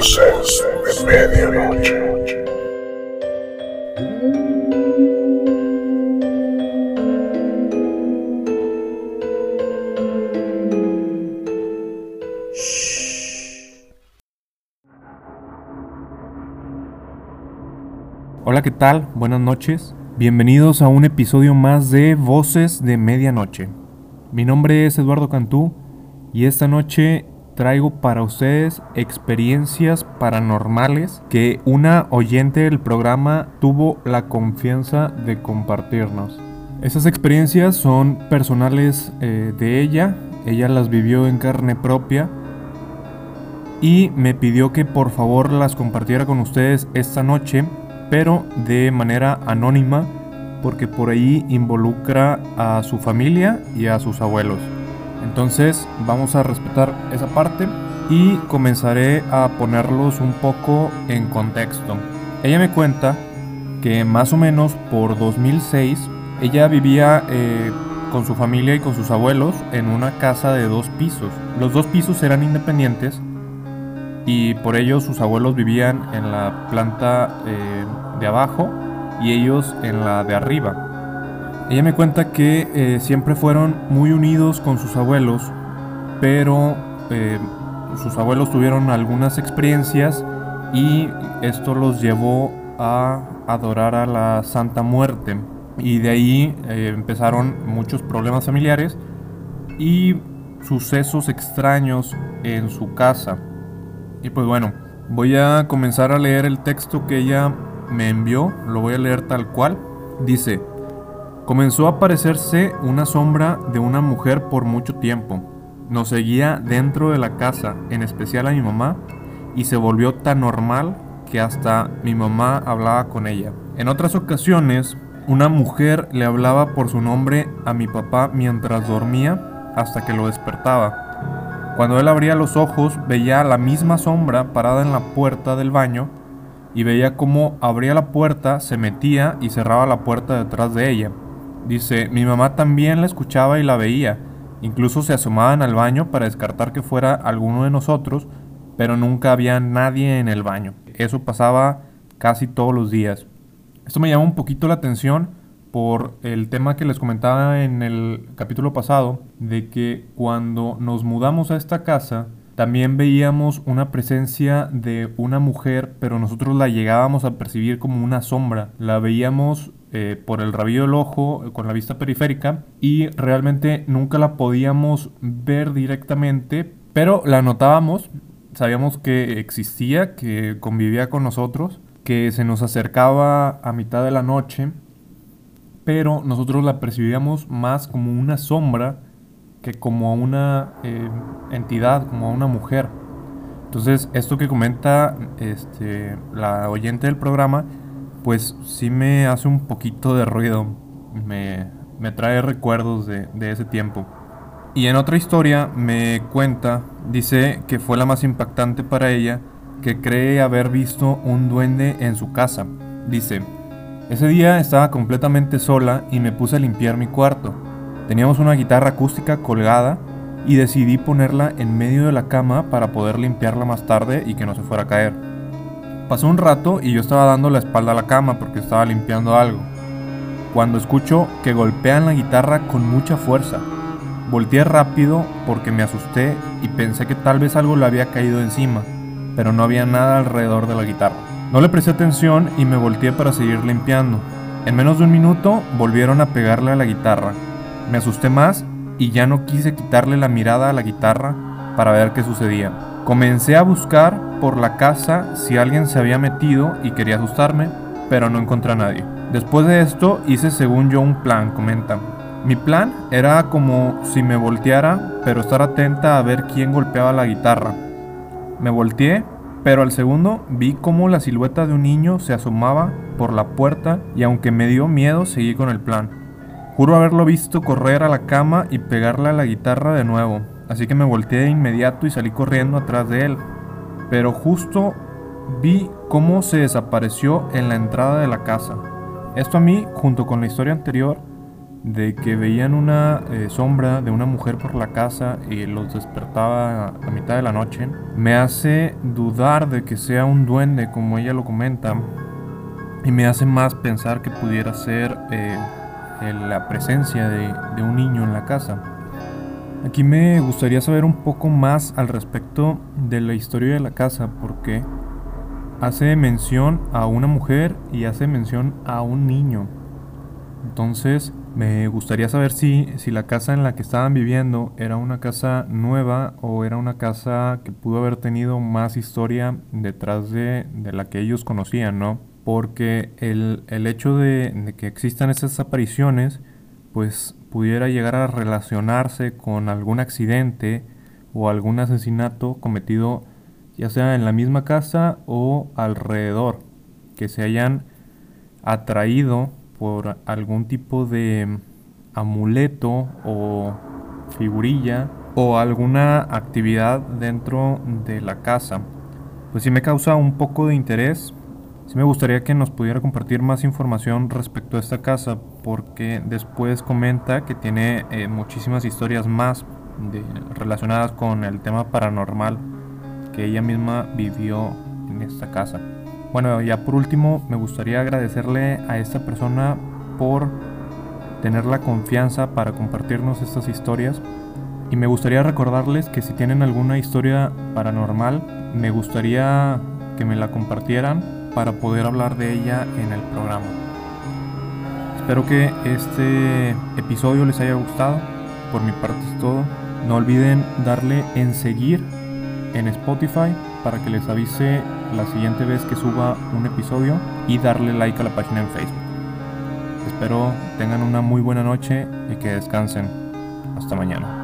Voces de medianoche. Hola, ¿qué tal? Buenas noches. Bienvenidos a un episodio más de Voces de Medianoche. Mi nombre es Eduardo Cantú y esta noche traigo para ustedes experiencias paranormales que una oyente del programa tuvo la confianza de compartirnos. Esas experiencias son personales eh, de ella, ella las vivió en carne propia y me pidió que por favor las compartiera con ustedes esta noche, pero de manera anónima porque por ahí involucra a su familia y a sus abuelos. Entonces vamos a respetar esa parte y comenzaré a ponerlos un poco en contexto. Ella me cuenta que más o menos por 2006 ella vivía eh, con su familia y con sus abuelos en una casa de dos pisos. Los dos pisos eran independientes y por ello sus abuelos vivían en la planta eh, de abajo y ellos en la de arriba. Ella me cuenta que eh, siempre fueron muy unidos con sus abuelos, pero eh, sus abuelos tuvieron algunas experiencias y esto los llevó a adorar a la Santa Muerte. Y de ahí eh, empezaron muchos problemas familiares y sucesos extraños en su casa. Y pues bueno, voy a comenzar a leer el texto que ella me envió, lo voy a leer tal cual. Dice, comenzó a aparecerse una sombra de una mujer por mucho tiempo. Nos seguía dentro de la casa, en especial a mi mamá, y se volvió tan normal que hasta mi mamá hablaba con ella. En otras ocasiones, una mujer le hablaba por su nombre a mi papá mientras dormía hasta que lo despertaba. Cuando él abría los ojos veía la misma sombra parada en la puerta del baño y veía cómo abría la puerta, se metía y cerraba la puerta detrás de ella. Dice, mi mamá también la escuchaba y la veía, incluso se asomaban al baño para descartar que fuera alguno de nosotros, pero nunca había nadie en el baño. Eso pasaba casi todos los días. Esto me llama un poquito la atención por el tema que les comentaba en el capítulo pasado, de que cuando nos mudamos a esta casa, también veíamos una presencia de una mujer, pero nosotros la llegábamos a percibir como una sombra. La veíamos eh, por el rabillo del ojo, con la vista periférica, y realmente nunca la podíamos ver directamente, pero la notábamos, sabíamos que existía, que convivía con nosotros, que se nos acercaba a mitad de la noche, pero nosotros la percibíamos más como una sombra que como una eh, entidad, como una mujer. Entonces, esto que comenta este, la oyente del programa, pues sí me hace un poquito de ruido, me, me trae recuerdos de, de ese tiempo. Y en otra historia me cuenta, dice que fue la más impactante para ella, que cree haber visto un duende en su casa. Dice, ese día estaba completamente sola y me puse a limpiar mi cuarto. Teníamos una guitarra acústica colgada y decidí ponerla en medio de la cama para poder limpiarla más tarde y que no se fuera a caer. Pasó un rato y yo estaba dando la espalda a la cama porque estaba limpiando algo. Cuando escucho que golpean la guitarra con mucha fuerza, volteé rápido porque me asusté y pensé que tal vez algo le había caído encima, pero no había nada alrededor de la guitarra. No le presté atención y me volteé para seguir limpiando. En menos de un minuto volvieron a pegarle a la guitarra me asusté más y ya no quise quitarle la mirada a la guitarra para ver qué sucedía. Comencé a buscar por la casa si alguien se había metido y quería asustarme, pero no encontré a nadie. Después de esto hice según yo un plan, comenta. Mi plan era como si me volteara, pero estar atenta a ver quién golpeaba la guitarra. Me volteé, pero al segundo vi cómo la silueta de un niño se asomaba por la puerta y aunque me dio miedo seguí con el plan. Juro haberlo visto correr a la cama y pegarle a la guitarra de nuevo, así que me volteé de inmediato y salí corriendo atrás de él. Pero justo vi cómo se desapareció en la entrada de la casa. Esto a mí, junto con la historia anterior, de que veían una eh, sombra de una mujer por la casa y los despertaba a mitad de la noche, me hace dudar de que sea un duende como ella lo comenta y me hace más pensar que pudiera ser eh, la presencia de un niño en la casa. Aquí me gustaría saber un poco más al respecto de la historia de la casa porque hace mención a una mujer y hace mención a un niño. Entonces, me gustaría saber si, si la casa en la que estaban viviendo era una casa nueva o era una casa que pudo haber tenido más historia detrás de, la que ellos conocían, ¿no? Porque el, hecho de, de, que existan esas apariciones, pues pudiera llegar a relacionarse con algún accidente o algún asesinato cometido ya sea en la misma casa o alrededor, que se hayan atraído por algún tipo de amuleto o figurilla o alguna actividad dentro de la casa. Pues sí me causa un poco de interés. Sí me gustaría que nos pudiera compartir más información respecto a esta casa porque después comenta que tiene eh, muchísimas historias más relacionadas con el tema paranormal que ella misma vivió en esta casa. Bueno, ya por último me gustaría agradecerle a esta persona por tener la confianza para compartirnos estas historias. Y me gustaría recordarles que si tienen alguna historia paranormal, me gustaría que me la compartieran para poder hablar de ella en el programa. Espero que este episodio les haya gustado. Por mi parte es todo. No olviden darle en seguir en Spotify para que les avise la siguiente vez que suba un episodio y darle like a la página en Facebook. Espero tengan una muy buena noche y que descansen. Hasta mañana.